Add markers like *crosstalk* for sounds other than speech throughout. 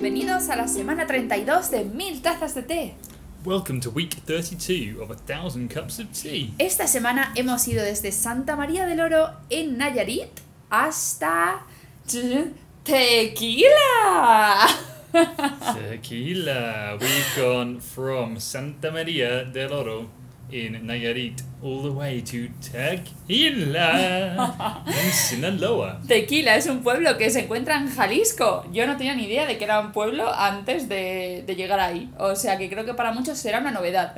bienvenidos a la semana 32 de Mil Tazas de Té. Welcome to week 32 of a thousand cups of tea. Esta semana hemos ido desde Santa María del Oro en Nayarit hasta Tequila. Tequila. We've gone from Santa Maria del Oro in Nayarit all the way to Tequila *laughs* in Sinaloa. Tequila es un pueblo que se encuentra en Jalisco. Yo no tenía ni idea de que era un pueblo antes de, de llegar ahí. O sea que creo que para muchos será una novedad.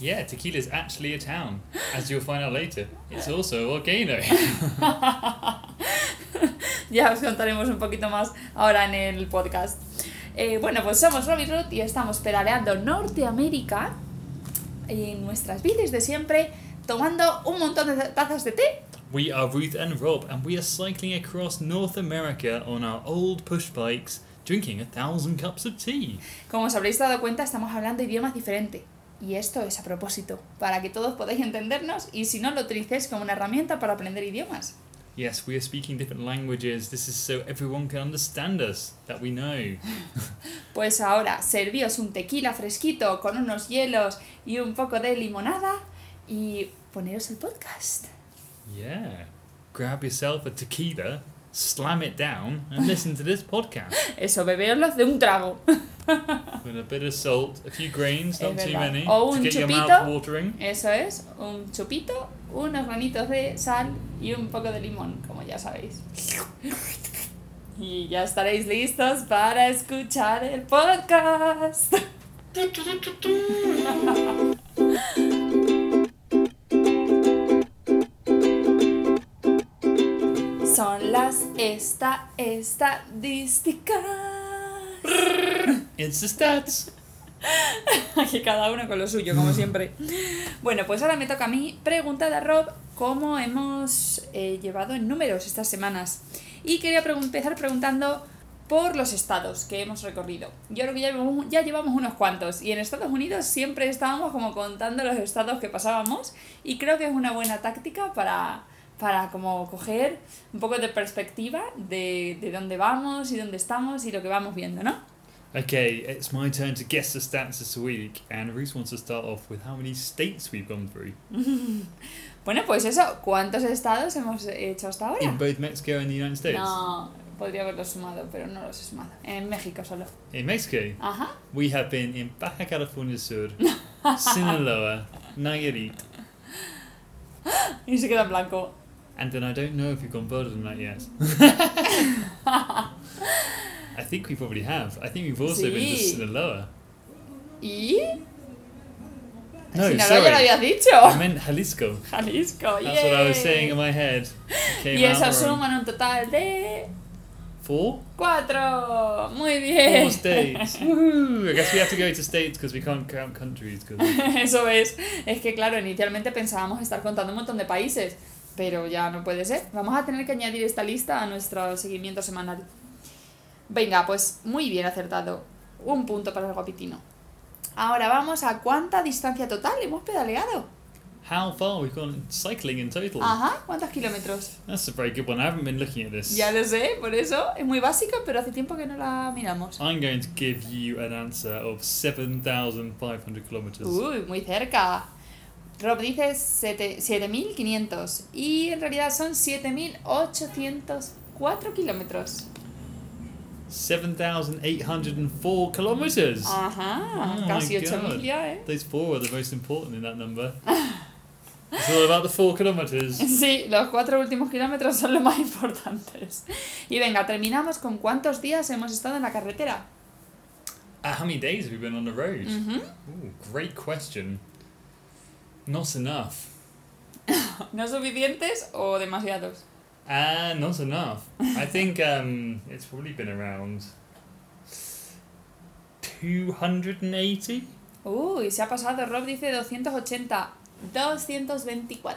Yeah, Tequila is actually a town, as you'll find out later. It's also a volcano. *laughs* ya os contaremos un poquito más ahora en el podcast. Eh, bueno, pues somos Robin Root y estamos pedaleando Norteamérica en nuestras bicis de siempre, tomando un montón de tazas de té. We are Ruth and Rob, and we are cycling across North America on our old push bikes, drinking a thousand cups of tea. Como os habréis dado cuenta, estamos hablando idiomas diferentes. Y esto es a propósito, para que todos podáis entendernos y si no lo utilicéis como una herramienta para aprender idiomas. Yes, we are speaking different languages. This is so everyone can understand us, that we know. *laughs* Pues ahora, servíos un tequila fresquito con unos hielos y un poco de limonada y poneros el podcast. Yeah. Grab yourself a tequila, slam it down, and listen to this podcast. *laughs* Eso, bebeoslos de un trago. *laughs* With a bit of salt, a few grains, not too many, O to un get your chupito. mouth watering. Eso es, un chupito, unos granitos de sal y un poco de limón, como ya sabéis. Y ya estaréis listos para escuchar el podcast. Son las esta estadísticas. It's the stats. *laughs* Aquí cada uno con lo suyo, como siempre. Bueno, pues ahora me toca a mí preguntar a Rob cómo hemos eh, llevado en números estas semanas. Y quería pregun- empezar preguntando por los estados que hemos recorrido. Yo creo que ya llevamos, ya llevamos unos cuantos. Y en Estados Unidos siempre estábamos como contando los estados que pasábamos. Y creo que es una buena táctica para, para como coger un poco de perspectiva de, de dónde vamos y dónde estamos y lo que vamos viendo, ¿no? Okay, it's my turn to guess the stats this week, and Reese wants to start off with how many states we've gone through. *laughs* Bueno, pues eso, ¿cuántos estados hemos hecho hasta ahora? In both Mexico and the United States. No, podría haberlos sumado, pero no los he sumado. En México solo. In Mexico, Ajá. we have been in Baja California Sur, *laughs* Sinaloa, Nayarit, *gasps* Y se queda blanco. and then I don't know if you've gone further than that yet. *laughs* I think we probably have. I think we've also been to Sí. Sinaloa. ¿Y? No, si no sorry. ya lo habías dicho. I meant Jalisco. Jalisco, That's what I was saying in my head. Came Y eso suman un total de Four? cuatro. Muy bien. Four states. *laughs* Woohoo! I guess we have to go to states because we can't count countries. *laughs* Eso es. Es que claro, inicialmente pensábamos estar contando un montón de países, pero ya no puede ser. Vamos a tener que añadir esta lista a nuestro seguimiento semanal. Venga, pues muy bien acertado. Un punto para el guapitino. Ahora vamos a cuánta distancia total hemos pedaleado. How far we've gone cycling in total? Ajá, ¿cuántos kilómetros? That's a very good one. I haven't been looking at this. Ya lo sé, por eso es muy básico, pero hace tiempo que no la miramos. I'm going to give you an answer of 7,500 kilometers. Uy, muy cerca. Rob dice sete- 7.500 y en realidad son 7.804 kilómetros. 7,804 kilometers. Ajá, Oh casi God. 8.000 ya, ¿eh? Those four are the most important in that number. it's all about the four kilometers. *laughs* Sí, los cuatro últimos kilómetros son los más importantes. Y venga, terminamos con cuántos días hemos estado en la carretera. Uh, how many days have we been on the road? Ujú. Ooh, great question. Not enough. *laughs* ¿No suficientes o demasiados? Uh, not enough. I think um, it's probably been around 280. Uy, se ha pasado. Rob dice 280. 224.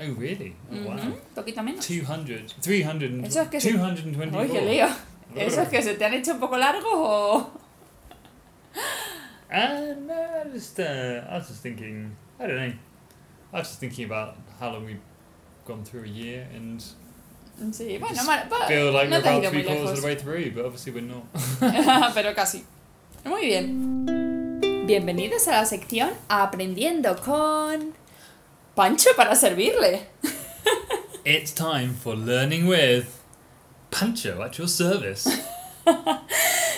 Oh, really? Oh, wow. poquito menos. 200. 300. Eso es que 224. Uy, qué lío. ¿Eso es que se te han hecho un poco largos o...? Uh, no, I just, uh, I was just thinking, I don't know. I was just thinking about how long we've gone through a year and Sí, bueno, mal- pa- feel like no we're te has about ido three muy quarters of lejos. the way through, but obviously we're not. *laughs* Pero casi. Muy bien. Bienvenidos a la sección Aprendiendo con Pancho para servirle. *laughs* It's time for learning with Pancho at your service.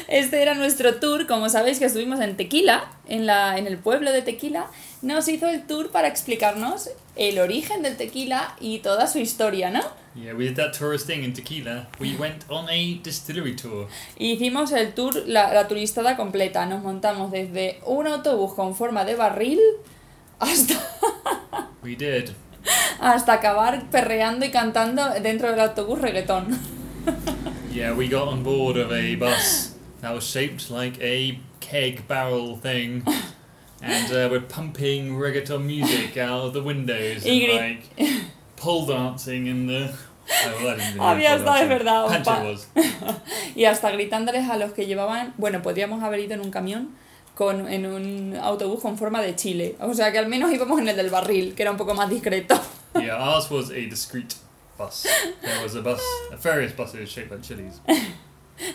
Este era nuestro tour, como sabéis que estuvimos en Tequila, en, la, en el pueblo de Tequila, nos hizo el tour para explicarnos el origen del tequila y toda su historia, ¿no? Yeah, we did that tourist thing in Tequila. We went on a distillery tour. Hicimos el tour, la, la turistada completa, nos montamos desde un autobús con forma de barril hasta, *laughs* We did. hasta acabar perreando y cantando dentro del autobús reggaetón. *laughs* Yeah, we got on board of a bus that was shaped like a keg barrel thing. *laughs* And uh, we're pumping reggaeton music *laughs* out of the windows Y and like pole dancing in the. *laughs* Había estado, es dancing. verdad, was. *laughs* Y hasta gritándoles a los que llevaban, bueno, podríamos haber ido en un camión con, en un autobús con forma de chile. O sea que al menos íbamos en el del barril, que era un poco más discreto. Yeah, ours was a discreet bus. There was a bus, a various buses shaped like chilies.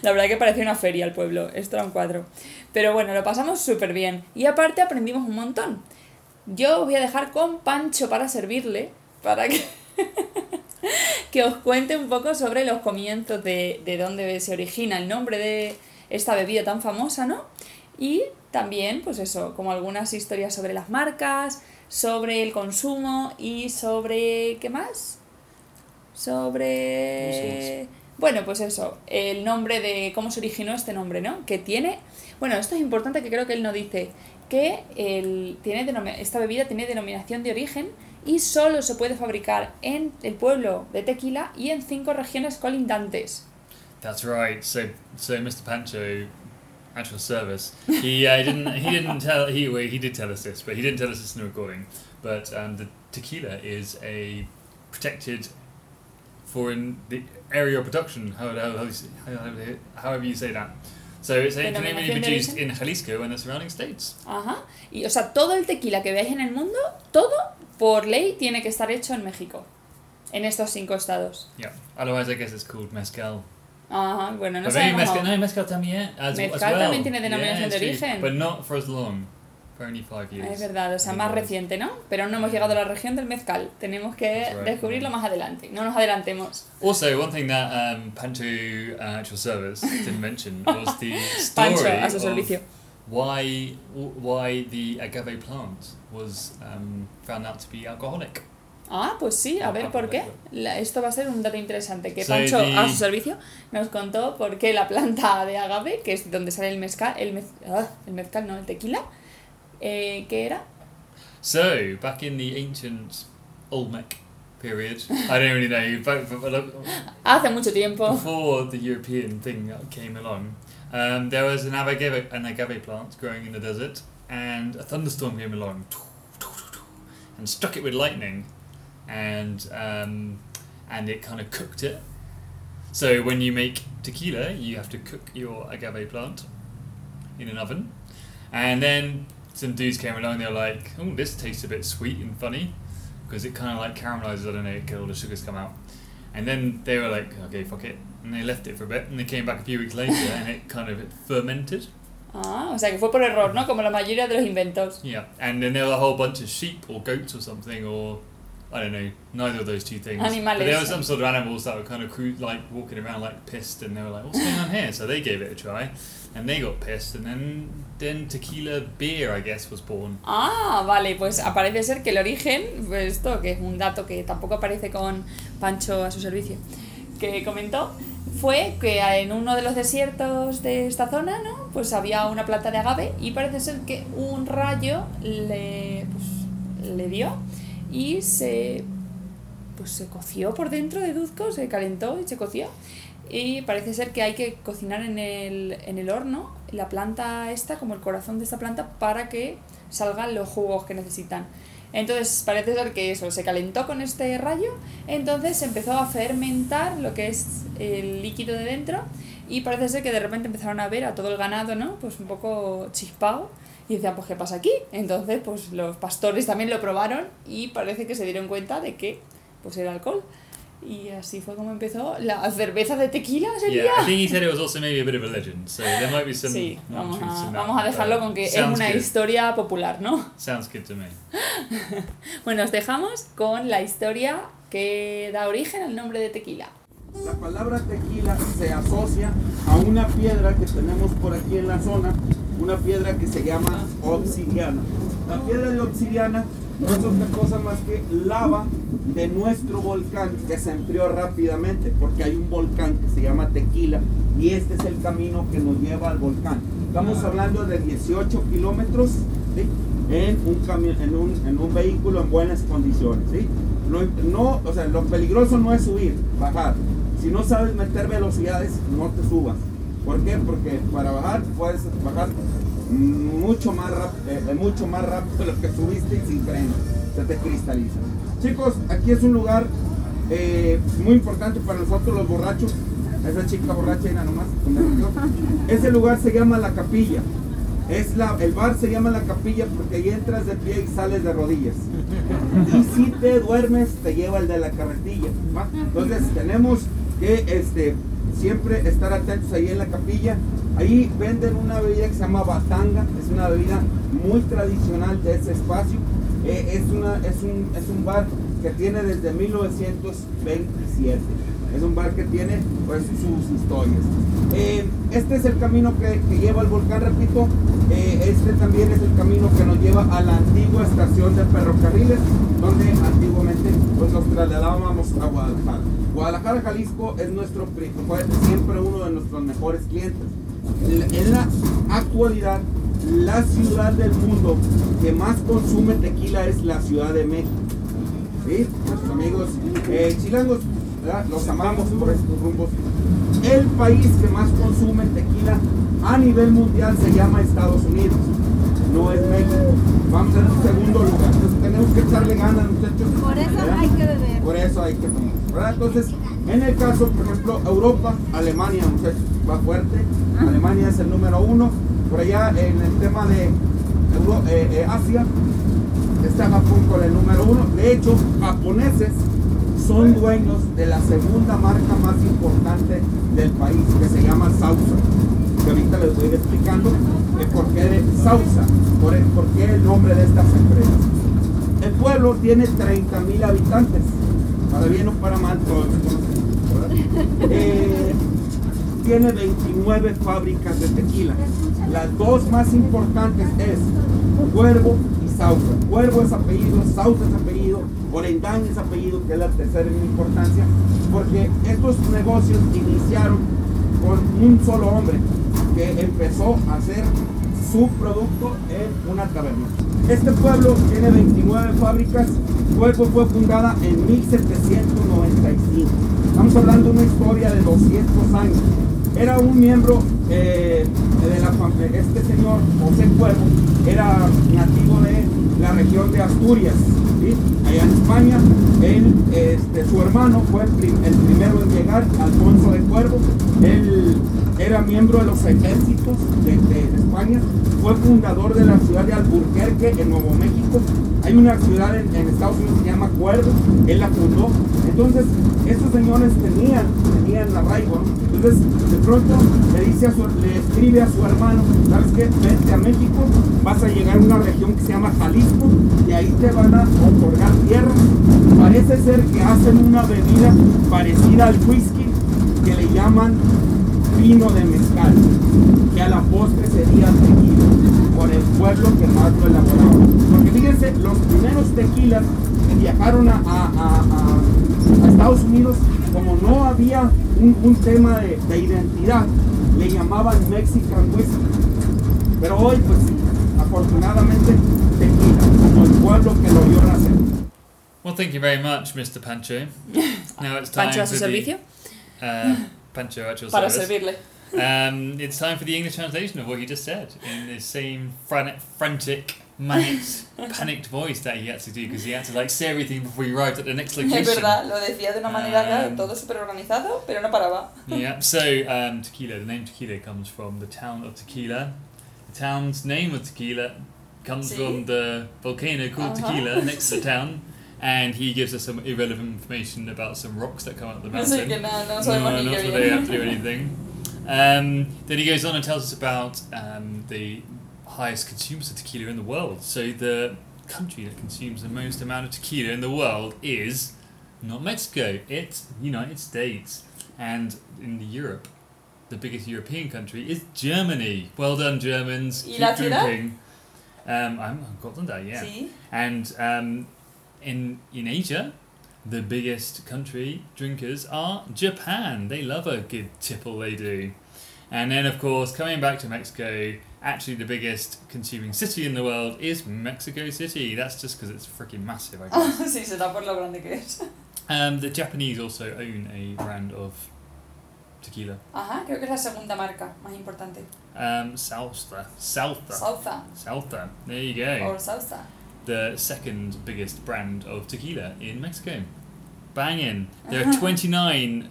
La verdad que parecía una feria el pueblo, esto era un cuadro. Pero bueno, lo pasamos súper bien. Y aparte aprendimos un montón. Yo os voy a dejar con Pancho para servirle, para que, *laughs* que os cuente un poco sobre los comienzos de, de dónde se origina el nombre de esta bebida tan famosa, ¿no? Y también, pues eso, como algunas historias sobre las marcas, sobre el consumo y sobre... ¿qué más? Sobre... Bueno, pues eso, el nombre de cómo se originó este nombre, ¿no? Que tiene... Bueno, esto es importante que creo que él no dice que el, tiene esta bebida tiene denominación de origen y solo se puede fabricar en el pueblo de Tequila y en cinco regiones colindantes. That's right. So, so Mr. Pancho, actual service, he uh, didn't he didn't tell he well, he did tell us this, but he didn't tell us this in the recording. But um, the tequila is a protected foreign the area of production. How, how, how, however you say that. So it's de produced in Jalisco and the surrounding states. Ajá. Y o sea, todo el tequila que veáis en el mundo, todo por ley tiene que estar hecho en México. En estos cinco estados. Yeah. Otherwise, I guess it's called mezcal. Ajá, bueno, no maybe sabemos. mezcal, no, mezcal también as, as Mezcal well. también tiene denominación Yeah, de origen. But not for as long. Years. Es verdad, o sea, más reciente, ¿no? Pero no hemos llegado a la región del mezcal. Tenemos que right, descubrirlo más adelante. No nos adelantemos. Also, one thing that um, Pancho uh, Actual Service didn't mention *laughs* was the story Pancho, a su of servicio. why why the agave plant was um, found out to be alcoholic. Ah, pues sí, a ver por qué. La- esto va a ser un dato interesante. Que So Pancho, the- a su servicio, nos contó por qué la planta de agave, que es donde sale el mezcal, el, mez- ah, el mezcal, no, el tequila, eh, ¿qué era? So, back in the ancient Olmec period, I don't really know, but, but, but Hace mucho tiempo. before the European thing came along, um, there was an agave, an agave plant growing in the desert, and a thunderstorm came along and struck it with lightning, and um, and it kind of cooked it. So when you make tequila, you have to cook your agave plant in an oven, and then some dudes came along. And they were like, "Oh, this tastes a bit sweet and funny," because it kind of like caramelizes. I don't know, all the sugars come out. And then they were like, okay, fuck it. And they left it for a bit. And they came back a few weeks later *laughs* and it kind of fermented. Ah, o sea que fue por error, ¿no? Como la mayoría de los inventos. Yeah. And then there were a whole bunch of sheep or goats or something or. I don't know, neither of those two things. Animales. But there were some sort of animals that were kind of cru- like walking around like pissed, and they were like, "What's going on here?" So they gave it a try, and they got pissed, and then then tequila beer, I guess, was born. Ah, vale, pues aparece ser que el origen, pues esto que es un dato que tampoco aparece con Pancho a su servicio, que comentó, fue que en uno de los desiertos de esta zona, ¿no? Pues había una planta de agave y parece ser que un rayo le, pues, le dio y se, pues se coció por dentro de Duzco, se calentó y se coció. Y parece ser que hay que cocinar en el, en el horno la planta esta, como el corazón de esta planta, para que salgan los jugos que necesitan. Entonces parece ser que eso se calentó con este rayo, entonces empezó a fermentar lo que es el líquido de dentro y parece ser que de repente empezaron a ver a todo el ganado, ¿no? Pues un poco chispado y decían, pues ¿qué pasa aquí? Entonces pues los pastores también lo probaron y parece que se dieron cuenta de que pues era alcohol. Y así fue como empezó la cerveza de tequila, ¿sería? Yeah, I think he said it was also maybe a bit of a legend, so there might be some. Sí, vamos a, vamos a dejarlo con que es sounds una good. historia popular, ¿no? Sounds good to me. *laughs* Bueno, os dejamos con la historia que da origen al nombre de tequila. La palabra tequila se asocia a una piedra que tenemos por aquí en la zona, una piedra que se llama obsidiana. La piedra de obsidiana no es otra cosa más que lava de nuestro volcán que se enfrió rápidamente, porque hay un volcán que se llama Tequila y este es el camino que nos lleva al volcán. Estamos hablando de 18 kilómetros en, un en, un, en un vehículo en buenas condiciones. No, no, o sea, lo peligroso no es subir, bajar. Si no sabes meter velocidades, no te subas. ¿Por qué? Porque para bajar puedes bajar mucho más rápido, mucho más rápido de lo que subiste y sin freno. Se te cristaliza. Chicos, aquí es un lugar eh, muy importante para nosotros los borrachos. Esa chica borracha era nomás. *laughs* Ese lugar se llama la capilla. Es la, el bar se llama la capilla porque ahí entras de pie y sales de rodillas. Y si te duermes, te lleva el de la carretilla. ¿va? Entonces tenemos que este, siempre estar atentos ahí en la capilla. Ahí venden una bebida que se llama batanga. Es una bebida muy tradicional de ese espacio. Eh, es, una, es, un, es un bar que tiene desde 1927. Es un bar que tiene pues, sus historias. Eh, este es el camino que, que lleva al volcán, repito. Eh, este también es el camino que nos lleva a la antigua estación de ferrocarriles, donde antiguamente pues, nos trasladábamos a Guadalajara. Guadalajara, Jalisco es nuestro, siempre uno de nuestros mejores clientes. En la- actualidad, la ciudad del mundo que más consume tequila es la Ciudad de México. ¿sí? Nuestros amigos eh, chilangos, los amamos por estos rumbos. El país que más consume tequila a nivel mundial se llama Estados Unidos, no es México. Vamos en segundo lugar. Entonces tenemos que echarle ganas, muchachos. Por eso ¿verdad? hay que beber. Por eso hay que tomar. ¿verdad? Entonces, en el caso, por ejemplo, Europa, Alemania, muchachos, va fuerte. Alemania es el número uno. Por allá en el tema de Euro- eh, eh, Asia, está Japón con el número uno. De hecho, japoneses son dueños de la segunda marca más importante del país, que se llama Sausa. Que ahorita les voy a ir explicando el por qué de Sausa, por, el, por qué el nombre de estas empresas. El pueblo tiene 30 mil habitantes, para bien o para mal, todos. Eh, tiene 29 fábricas de tequila. Las dos más importantes es Cuervo y Sausa. Cuervo es apellido, Sausa es apellido, Orendán es apellido, que es la tercera en importancia, porque estos negocios iniciaron con un solo hombre que empezó a hacer su producto en una taberna. Este pueblo tiene 29 fábricas. Cuervo fue fundada en 1795. Estamos hablando de una historia de 200 años. Era un miembro eh, este señor José Cuervo, era nativo de la región de Asturias, allá en España. Él, este, su hermano fue el, prim- el primero en llegar, Alfonso de Cuervo. Él era miembro de los ejércitos de- de España, fue fundador de la ciudad de Alburquerque en Nuevo México. Hay una ciudad en, Estados Unidos que se llama Cuervo, él la fundó. Entonces, estos señores tenían, tenían arraigo, ¿no? Entonces, de pronto le dice a su, le escribe a su hermano, ¿sabes qué? Vente a México, vas a llegar a una región que se llama Jalisco y ahí te van a otorgar tierras. Parece ser que hacen una bebida parecida al whisky que le llaman vino de mezcal, que a la postre sería tequila, por el pueblo que más lo elaboraba. Porque fíjense, los primeros tequilas que viajaron a, a- a- a- a Estados Unidos, como no había un, un tema de, de identidad, le llamaban Mexican Whisky. Pero hoy, pues, afortunadamente, tequila, como el pueblo que lo vio nacer. Well, thank you very much, Mr. Pancho. *laughs* Now it's time Pancho a su for the- servicio Uh, Pancho your para service. servirle. Um, it's time for the English translation of what he just said in the same fran- frantic, manic, *laughs* panicked voice that he had to do because he had to like say everything before he arrived at the next location. Es verdad, lo decía de una manera claro, Um, todo súper organizado, pero no paraba. *laughs* Yeah. So um, tequila. The name tequila comes from the town of Tequila. The town's name of Tequila comes Sí. from the volcano called Ajá. Tequila next to the town, *laughs* and he gives us some irrelevant information about some rocks that come out of the mountain. Así que nada, no no, not qué they have to do anything. Um, then he goes on and tells us about um, the highest consumers of tequila in the world. So the country that consumes the most amount of tequila in the world is not Mexico, it's the United States. And in Europe, the biggest European country is Germany. Well done, Germans. ¿Y Keep drinking. Um, I'm, I've gotten that, yeah. Sí. And um, in in Asia, the biggest country drinkers are Japan. They love a good tipple, they do. And then, of course, coming back to Mexico, actually the biggest consuming city in the world is Mexico City. That's just because it's freaking massive, I *laughs* guess. sí, se por lo grande que es. um, the Japanese also own a brand of tequila. Ajá, creo que es la segunda marca más importante. Um, Salsa. Salsa. Salsa. Salsa. There you go. Or salsa. The second biggest brand of tequila in Mexico. Banging. There are 29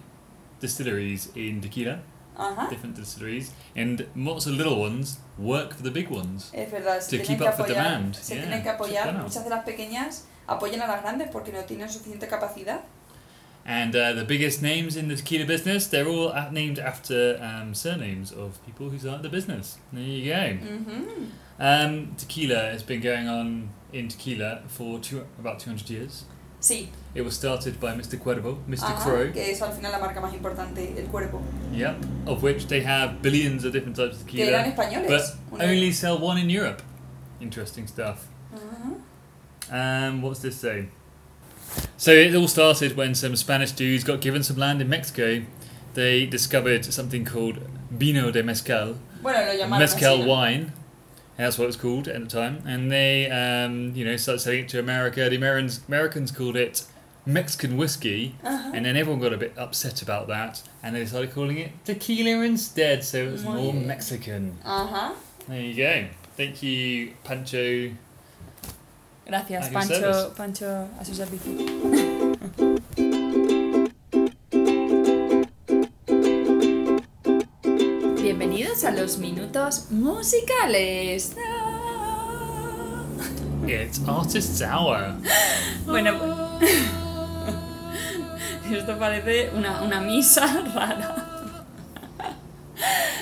distilleries in tequila, Ajá. different distilleries, and lots of little ones work for the big ones. Es verdad, se To keep que up with apoyar, demand. se Yeah, tienen que apoyar, muchas de las pequeñas apoyan a las grandes porque no tienen suficiente capacidad. And uh, the biggest names in the tequila business, they're all named after um, surnames of people who started the business. There you go. Ujú. Um, tequila has been going on in tequila for two, about 200 years. Sí, It was started by Mr. Cuervo, Mr. ajá, Crow. que es al final la marca más importante, el cuerpo. Yep, of which they have billions of different types of Que eran tequila, españoles. but only sell one in Europe. Interesting stuff. Ujú. Um, what's this say? So it all started when some Spanish dudes got given some land in Mexico. They discovered something called vino de mezcal, Bueno, lo mezcal así, ¿no? wine. That's what it was called at the time, and they, um, you know, started selling it to America. The Americans Americans called it Mexican whiskey, Ajá. and then everyone got a bit upset about that, and they started calling it tequila instead, so it was Muy more bien. Mexican. Ajá. There you go. Thank you, Pancho. Gracias, Pancho, service. Pancho, a su servicio. *laughs* a los minutos musicales. It's Artist's Hour. Bueno, *laughs* esto parece una, una misa *laughs* rara.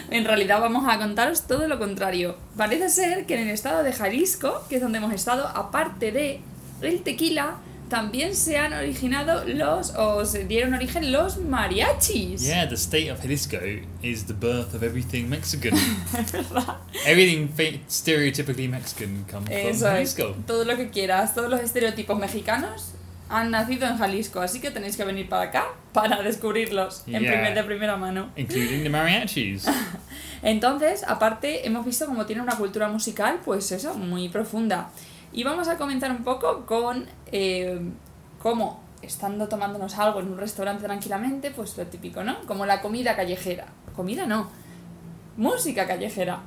En realidad vamos a contaros todo lo contrario. Parece ser que en el estado de Jalisco, que es donde hemos estado, aparte de el tequila, también se han originado los, o se dieron origen los mariachis. Yeah, the state of Jalisco is the birth of everything Mexican. *laughs* everything stereotypically Mexican comes from Eso es. Jalisco. Todo lo que quieras, todos los estereotipos mexicanos han nacido en Jalisco, así que tenéis que venir para acá para descubrirlos en Yeah. primer, de primera mano. Including the mariachis. *laughs* Entonces, aparte, hemos visto cómo tiene una cultura musical, pues eso, muy profunda. Y vamos a comentar un poco con eh, cómo, estando tomándonos algo en un restaurante tranquilamente, pues lo típico, ¿no? Como la comida callejera. Comida no, música callejera.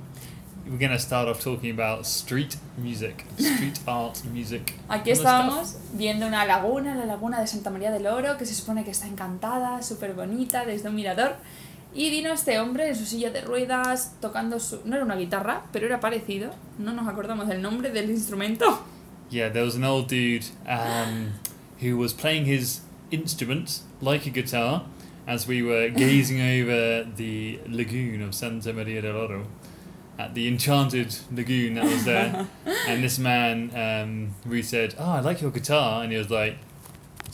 We're to start off talking about street music, street art music. Aquí estábamos viendo una laguna, la laguna de Santa María del Oro, que se supone que está encantada, súper bonita, desde un mirador. Y vino este hombre en su silla de ruedas, tocando su... No era una guitarra, pero era parecido. No nos acordamos del nombre del instrumento. Yeah, there was an old dude um, who was playing his instrument like a guitar as we were *laughs* gazing over the lagoon of Santa Maria del Oro, at the enchanted lagoon that was there. *laughs* and this man, um, we said, "Oh, I like your guitar," and he was like,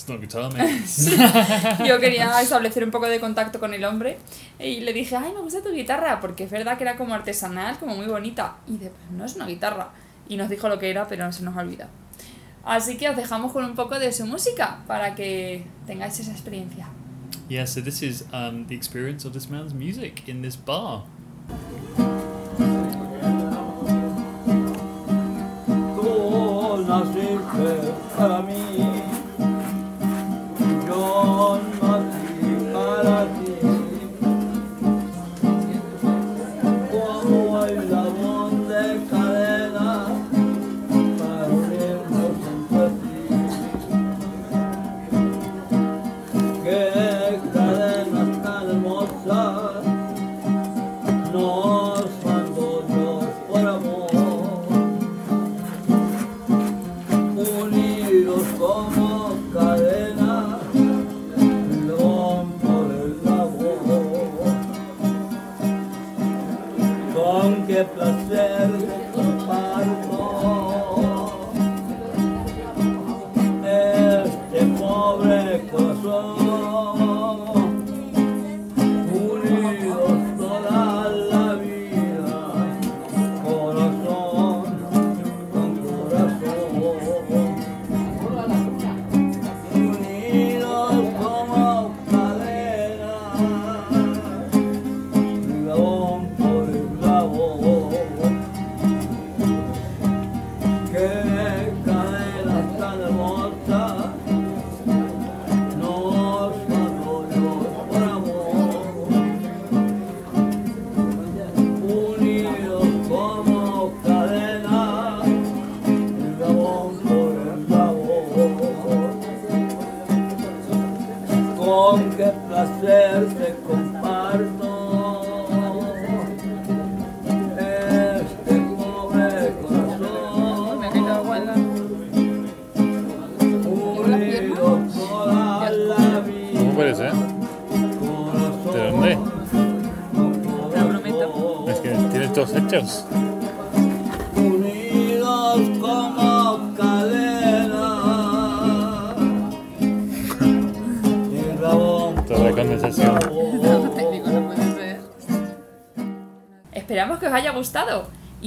*laughs* Yo quería *laughs* establecer un poco de contacto con el hombre y le dije, ay, me gusta tu guitarra, porque es verdad que era como artesanal, como muy bonita. Y de, "Pues no es una guitarra. Y nos dijo lo que era, pero se nos ha olvidado. Así que os dejamos con un poco de su música para que tengáis esa experiencia. yeah, so this is um, the experience of this man's music in this bar.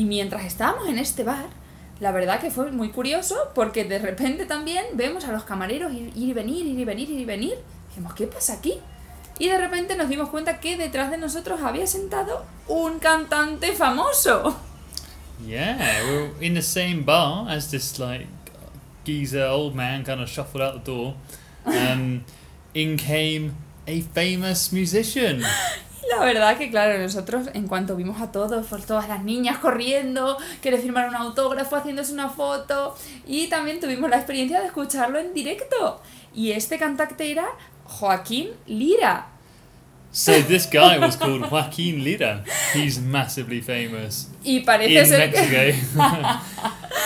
Y mientras estábamos en este bar, la verdad que fue muy curioso porque de repente también vemos a los camareros ir, y venir, ir y venir, ir y venir. Dijimos, ¿qué pasa aquí? Y de repente nos dimos cuenta que detrás de nosotros había sentado un cantante famoso. Yeah, we're in the same bar as this like geezer old man kind of shuffled out the door. Um, in came a famous musician. *laughs* La verdad que, claro, nosotros en cuanto vimos a todos, por todas las niñas corriendo, que le firmaron un autógrafo, haciéndose una foto, y también tuvimos la experiencia de escucharlo en directo. Y este cantante era Joaquín Lira. So this guy was called Joaquin Lira. He's massively famous Y parece in ser. Mexico. *laughs*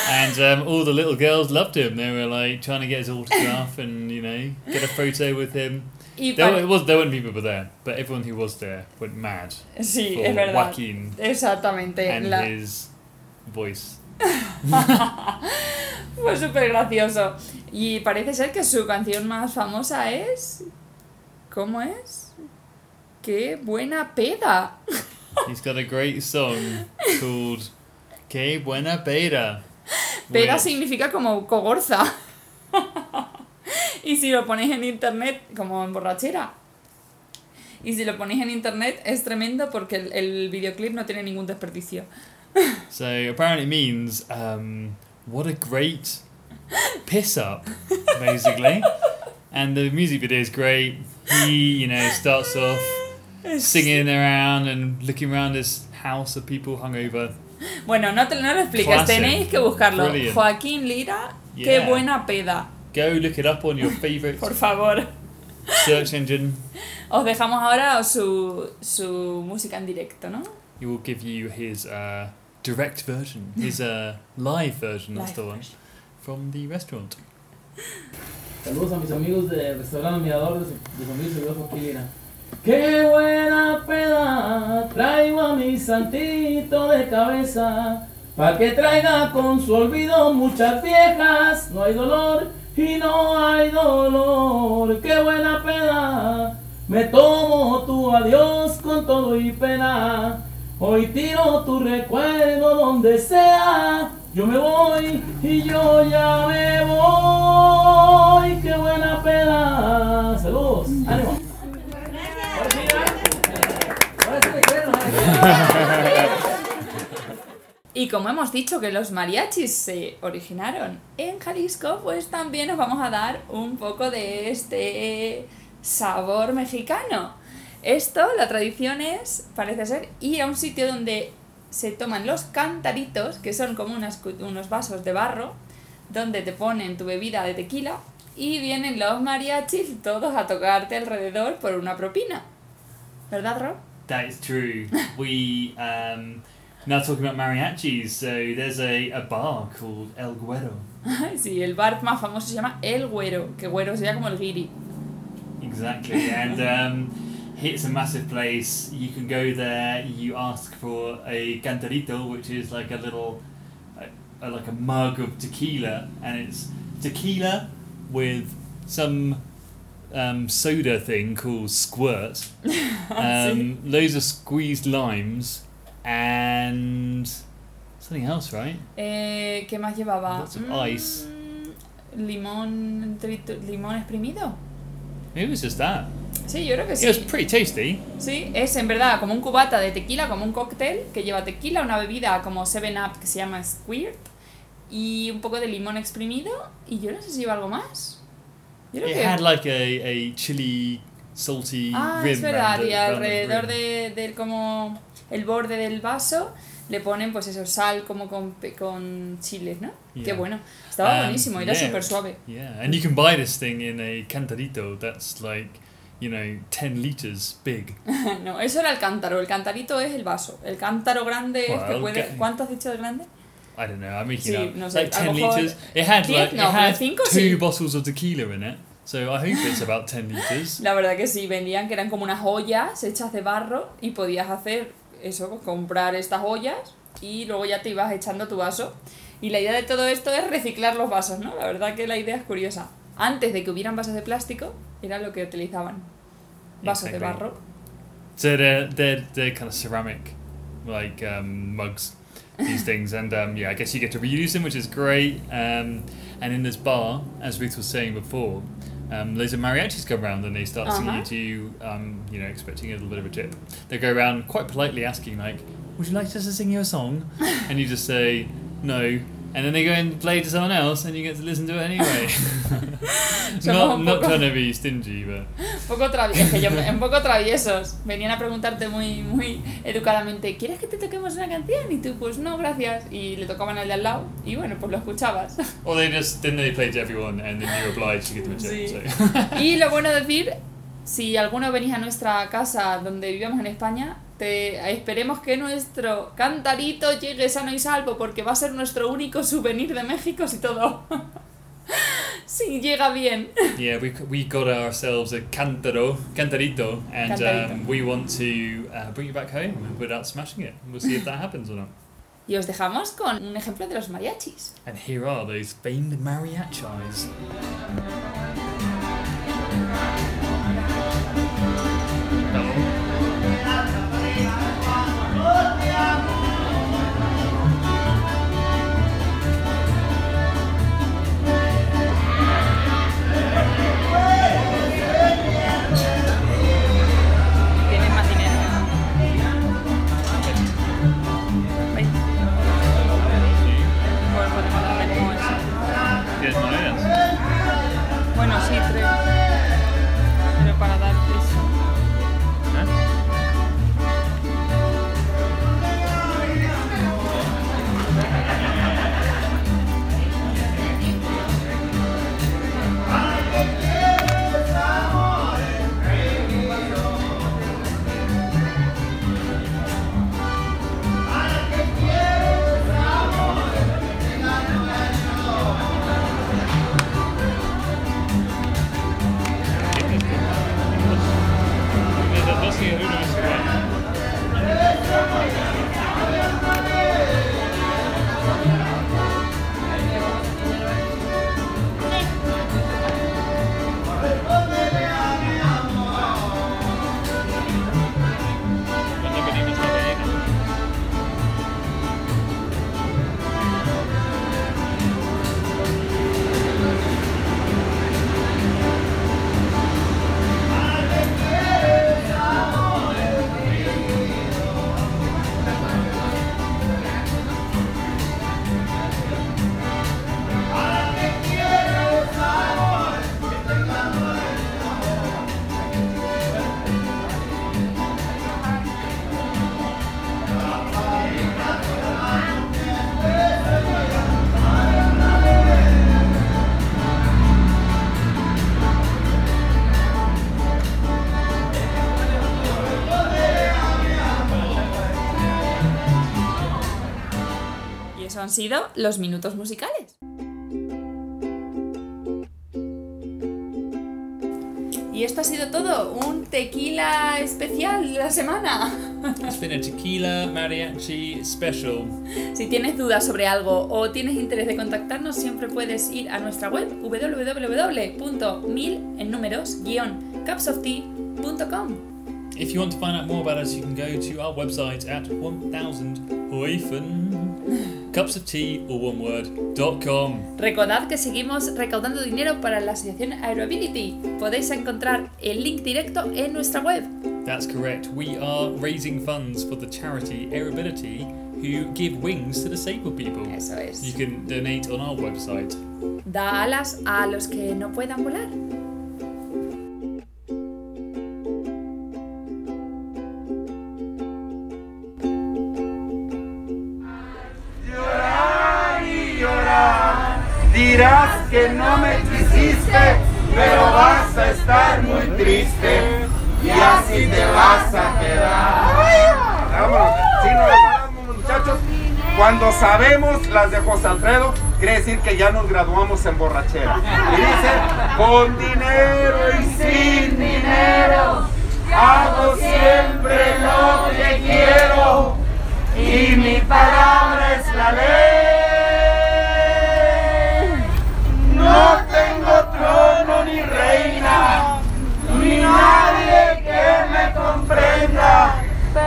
and um, all the little girls loved him. They were like trying to get his autograph and you know get a photo with him. There, it was there weren't people there, but everyone who was there went mad Sí, for es verdad. Joaquin Exactamente. and la- his voice. *laughs* Fue súper gracioso. Y parece ser que su canción más famosa es... ¿Cómo es? ¡Qué buena peda! *laughs* He's got a great song called Que Buena Peda. Peda which- significa como cogorza. *laughs* y si lo ponéis en internet, como en borrachera. Y si lo ponéis en internet es tremendo porque el, el videoclip no tiene ningún desperdicio. *laughs* So apparently means um, what a great piss up, basically. and the music video is great. He, you know, starts off *laughs* singing around and looking around this house of people hungover. Bueno, no, te, no lo expliques, Classic. tenéis que buscarlo. Brilliant. Joaquín Lira, qué Yeah. buena peda. Go look it up on your favorite Por favor. search engine. Os dejamos ahora su, su música en directo, ¿no? He will give you his uh, direct version, his uh, live version. That's the one from the restaurant. Saludos a mis amigos de Restaurante Mirador de, San Luis Joaquilina. Qué buena peda traigo a mi santito de cabeza, pa' que traiga con su olvido muchas viejas. No hay dolor y no hay dolor. Qué buena peda, me tomo tu adiós con todo y pena. Hoy tiro tu recuerdo donde sea. Yo me voy y yo ya me voy. Qué buena peda. Saludos. Ánimo. Ahora sí, ¿verdad? Ahora sí me creen, ¿no? Y como hemos dicho que los mariachis se originaron en Jalisco, pues también nos vamos a dar un poco de este sabor mexicano. Esto, la tradición es, parece ser, ir a un sitio donde se toman los cantaritos, que son como unas unos vasos de barro, donde te ponen tu bebida de tequila y vienen los mariachis todos a tocarte alrededor por una propina. ¿Verdad, Rob? That is true. *laughs* we um, now talking about mariachis. So there's a, a bar called El Güero. Sí, el bar más famoso se llama El Güero, que güero sería como el guiri. Exactly, and um, hits a massive place. You can go there. You ask for a cantarito, which is like a little, uh, uh, like a mug of tequila, and it's tequila with some um, soda thing called squirt, *laughs* um, loads of squeezed limes, and something else, right? Eh, ¿Qué más llevaba? Lots of Mm, ice. Limón, trito- limón exprimido. It was just that. Sí, yo creo que It was sí. pretty tasty. Sí, es en verdad como un cubata de tequila, como un cóctel que lleva tequila, una bebida como 7-Up que se llama Squirt y un poco de limón exprimido y yo no sé si lleva algo más. Yo creo It que... had like a, a chili, salty Ah, rim es verdad, y alrededor de, del como el borde del vaso le ponen pues eso, sal como con, con chiles, ¿no? Qué Yeah. bueno. Estaba Um, buenísimo, era yeah. súper suave. Yeah, and you can buy this thing in a cantarito that's like, you know, 10 liters big. *laughs* no, eso era el cántaro, el cantarito es el vaso. El cántaro grande es que Well, puede... okay. ¿Cuánto has dicho de grande? I don't know, I'm making Sí, up. no sé, like a lo 10 mejor liters. It had diez, like, no, it had cinco two sí. bottles of tequila in it. So I hope it's about 10 *laughs* liters. La verdad que sí, vendían que eran como unas ollas hechas de barro y podías hacer eso, pues, comprar estas ollas y luego ya te ibas echando tu vaso. Y la idea de todo esto es reciclar los vasos, ¿no? La verdad que la idea es curiosa. Antes de que hubieran vasos de plástico, era lo que utilizaban. Vasos de barro. So they're, they're, they're kind of ceramic, like um, mugs, these things. And um, yeah, I guess you get to reuse them, which is great. Um, and in this bar, as Ruth was saying before, um, loads of mariachis go around and they start singing Uh-huh. to you, um, you know, expecting a little bit of a tip. They go around quite politely asking, like, would you like us to sing you a song? *laughs* and you just say, no. And then they go and play to someone else and you get to listen to it anyway. *laughs* Not, un not poco- trying to be stingy, but... Un poco traviesos, que yo, un poco traviesos. Venían a preguntarte muy, muy educadamente, ¿quieres que te toquemos una canción? Y tú, pues no, gracias. Y le tocaban al de al lado y bueno, pues lo escuchabas. *laughs* Or they just then they play to everyone and then you're obliged to give them a tip. Sí. So. Y lo bueno de decir, si alguno venís a nuestra casa donde vivimos en España, te esperemos que nuestro cantarito llegue sano y salvo porque va a ser nuestro único souvenir de México si todo *laughs* si llega bien. yeah, we, we got ourselves a cantaro, cantarito, and Cantarito. Um, we want to uh, bring it back home without smashing it. We'll see if that happens or not. Y os dejamos con un ejemplo de los mariachis. And here are those famed mariachis. Eso han sido los minutos musicales. Y esto ha sido todo, un tequila especial de la semana. It's been a tequila mariachi special. Si tienes dudas sobre algo o tienes interés de contactarnos, siempre puedes ir a nuestra web www.mil en números guion cupsoftea.com. If you want to find out more about us, you can go to our website at 1000 hyphen cups of tea or one word dot com. Recordad que seguimos recaudando dinero para la asociación Aeroability. Podéis encontrar el link directo en nuestra web. That's correct. We are raising funds for the charity Airability, who give wings to disabled people. Eso es. You can donate on our website. Da alas a los que no puedan volar. Dirás que no me quisiste, pero vas a estar muy triste. Y así te vas a quedar. Vámonos. Sí, nos muchachos. Cuando sabemos las de José Alfredo, quiere decir que ya nos graduamos en borrachera. Y dice, con dinero y sin dinero, hago siempre lo que quiero. Y mi palabra es la ley. No tengo trono ni reina, ni nadie que me comprenda,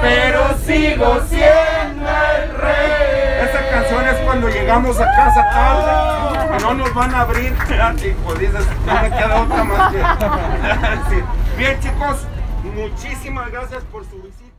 pero sigo siendo el rey. Esta canción es cuando llegamos a casa tarde y no nos van a abrir. *laughs* Chicos, dices, no me queda otra más que. *laughs* Bien, chicos, muchísimas gracias por su visita.